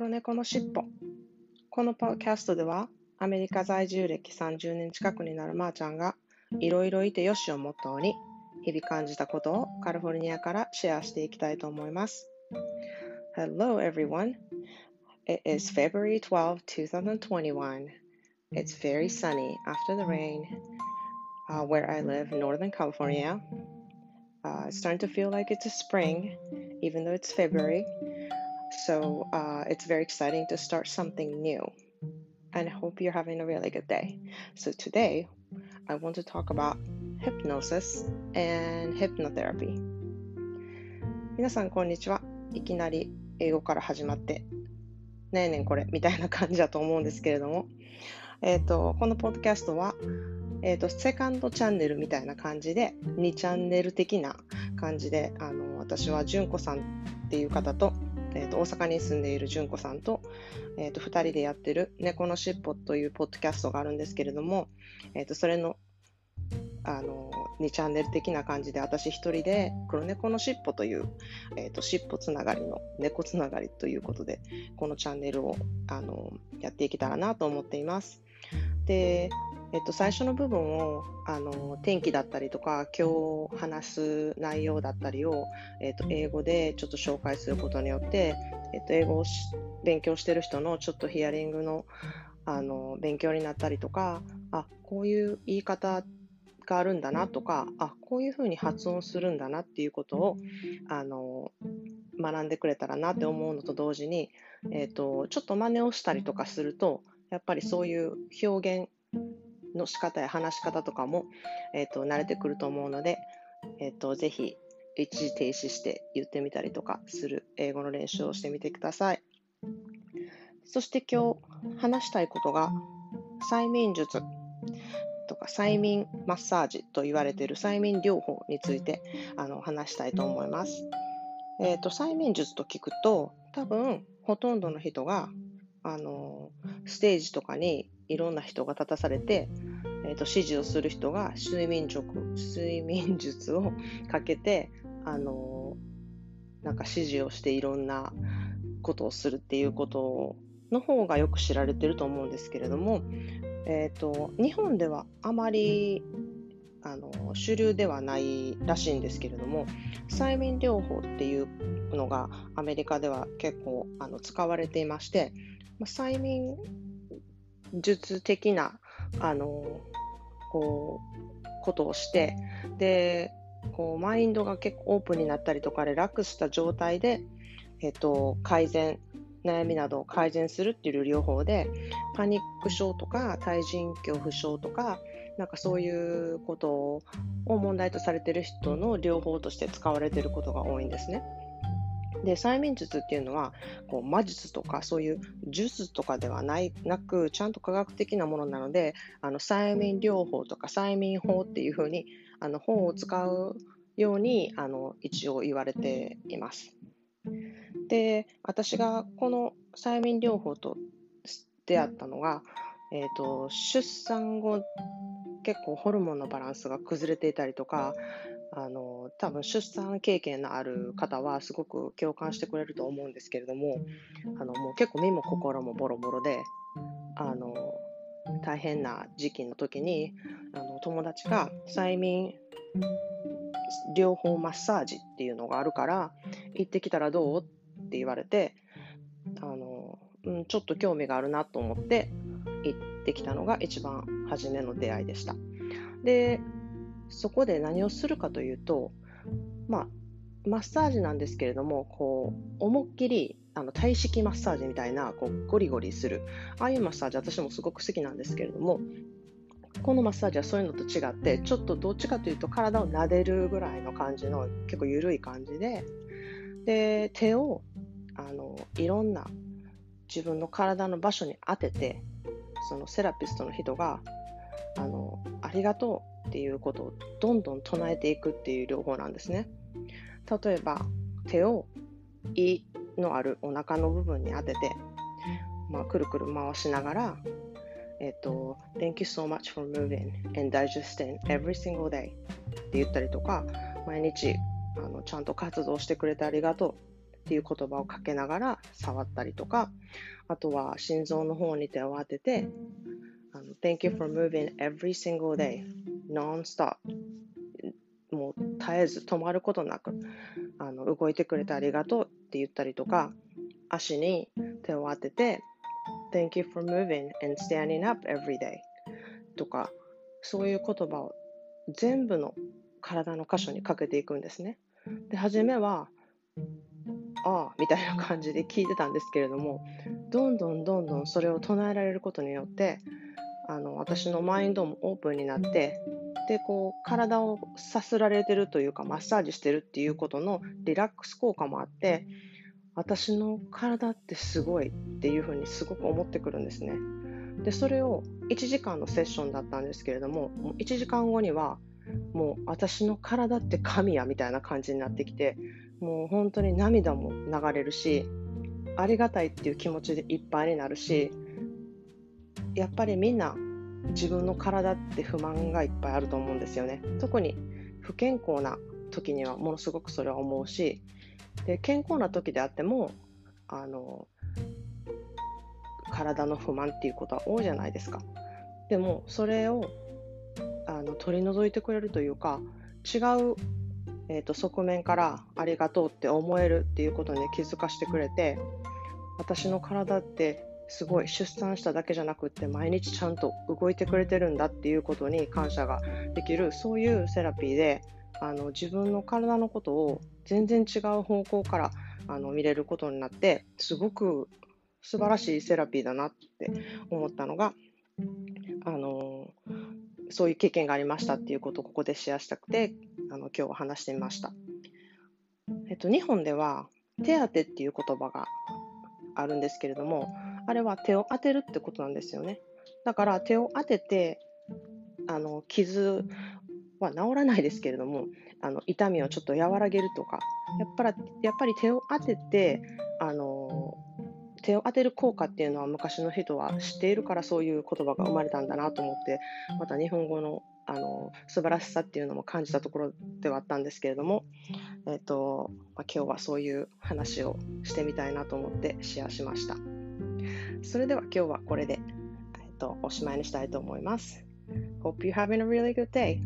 黒猫のしっぽ。このポッドキャストでは、アメリカ在住歴30年近くになるまーちゃんが、いろいろいてよしをモットーに、日々感じたことをカリフォルニアからシェアしていきたいと思います。Hello everyone. It is February 12, 2021. It's very sunny after the rain uh, where I live in Northern California. Uh, it's starting to feel like it's a spring, even though it's February. So uh, it's very exciting to start something new. And I hope you're having a really good day. So today, I want to talk about hypnosis and hypnotherapy. 皆さん、こんにちは。いきなり英語から始まって、ねえねんこれみたいな感じだと思うんですけれども、えっ、ー、と、このポッドキャストは、えっ、ー、と、セカンドチャンネルみたいな感じで、2チャンネル的な感じで、あの、私は純子さんっていう方と、えーと、大阪に住んでいる純子さんと,、えーと、2人でやってる「猫のしっぽ」というポッドキャストがあるんですけれども、えーと、それのあの2チャンネル的な感じで私1人で「黒猫のしっぽ」という、えー、としっぽつながりの猫つながりということでこのチャンネルをあのやっていけたらなと思っています。でえっと、最初の部分をあの天気だったりとか今日話す内容だったりを、えっと、英語でちょっと紹介することによって、えっと、英語を勉強してる人のちょっとヒアリングのあの勉強になったりとかあこういう言い方があるんだなとかあこういうふうに発音するんだなっていうことをあの学んでくれたらなって思うのと同時に、えっと、ちょっと真似をしたりとかするとやっぱりそういう表現の仕方や話し方とかも、えーと、慣れてくると思うので、えーと、ぜひ一時停止して言ってみたりとかする英語の練習をしてみてください。そして今日話したいことが催眠術とか催眠マッサージと言われている催眠療法についてあの話したいと思います。えーと催眠術と聞くと多分ほとんどの人があのステージとかにいろんな人が立たされて、えーと、指示をする人が睡眠術睡眠術をかけてあのなんか指示をしていろんなことをするっていうことの方がよく知られてると思うんですけれども、えーと、日本ではあまりあの主流ではないらしいんですけれども催眠療法っていうのがアメリカでは結構あの使われていましてま、催眠術的なあのこうことをしてでこうマインドが結構オープンになったりとかリラックスした状態で、えっと、改善悩みなどを改善するっていう療法でパニック症とか対人恐怖症とかなんかそういうことを問題とされてる人の療法として使われてることが多いんですね。で催眠術っていうのはこう魔術とかそういう術とかではないなくちゃんと科学的なものなのであの催眠療法とか催眠法っていうふうにあの本を使うようにあの一応言われています。で私がこの催眠療法と出会ったのが、えーと出産後結構ホルモンのバランスが崩れていたりとかあの多分出産経験のある方はすごく共感してくれると思うんですけれどもあのもう結構身も心もボロボロであの大変な時期の時にあの友達が催眠療法マッサージっていうのがあるから行ってきたらどうって言われてあの、うん、ちょっと興味があるなと思って行ってきたのが一番初めの出会いでした。でそこで何をするかというと、まあ、マッサージなんですけれども、こう、思いっきり、あの、体式マッサージみたいな、こう、ゴリゴリする。ああいうマッサージ、私もすごく好きなんですけれども、このマッサージはそういうのと違って、ちょっとどっちかというと体を撫でるぐらいの感じの、結構緩い感じで、で、手を、あの、いろんな自分の体の場所に当てて、そのセラピストの人が、あの、ありがとうっていうことをどんどん唱えていくっていう療法なんですね。例えば手を胃のあるお腹の部分に当てて、まあ、くるくる回しながら、えっと、Thank you so much for moving and digesting every single day って言ったりとか、毎日あのちゃんと活動してくれてありがとう。っていう言葉をかけながら触ったりとか、あとは心臓の方に手を当てて、Thank you for moving every single day, non-stop. もう絶えず止まることなくあの動いてくれてありがとうって言ったりとか、足に手を当てて Thank you for moving and standing up every day とかそういう言葉を全部の体の箇所にかけていくんですね。で、初めは、ああ、みたいな感じで聞いてたんですけれども、どんどんどんどんそれを唱えられることによって、あの私のマインドもオープンになって、で、こう、体をさすられてるというか、マッサージしてるっていうことのリラックス効果もあって、私の体ってすごいっていうふうにすごく思ってくるんですね。で、それを1時間のセッションだったんですけれども、もう1時間後には、もう私の体って神やみたいな感じになってきて、もう本当に涙も流れるし、ありがたいっていう気持ちでいっぱいになるし、やっぱりみんな自分の体って不満がいっぱいあると思うんですよね。特に不健康な時にはものすごくそれは思うし、で健康な時であっても、あの、体の不満っていうことは多いじゃないですか。でもそれをあの取り除いてくれるというか違う、えーと、側面からありがとうって思えるっていうことに気づかせてくれて私の体ってすごい出産しただけじゃなくって毎日ちゃんと動いてくれてるんだっていうことに感謝ができるそういうセラピーであの自分の体のことを全然違う方向からあの見れることになってすごく素晴らしいセラピーだなって思ったのが、あのそういう経験がありましたっていうことをここでシェアしたくて、あの今日は話してみました。えっと、日本では手当っていう言葉があるんですけれども、あれは手を当てるってことなんですよね。だから手を当てて、あの傷は治らないですけれども、あの痛みをちょっと和らげるとか、やっぱりやっぱり手を当てて、あの手を当てる効果っていうのは昔の人は知っているからそういう言葉が生まれたんだなと思ってまた日本語のあの素晴らしさっていうのも感じたところではあったんですけれども、えーとまあ、今日はそういう話をしてみたいなと思ってシェアしましたそれでは今日はこれで、えっと、おしまいにしたいと思います Hope you're having a really good day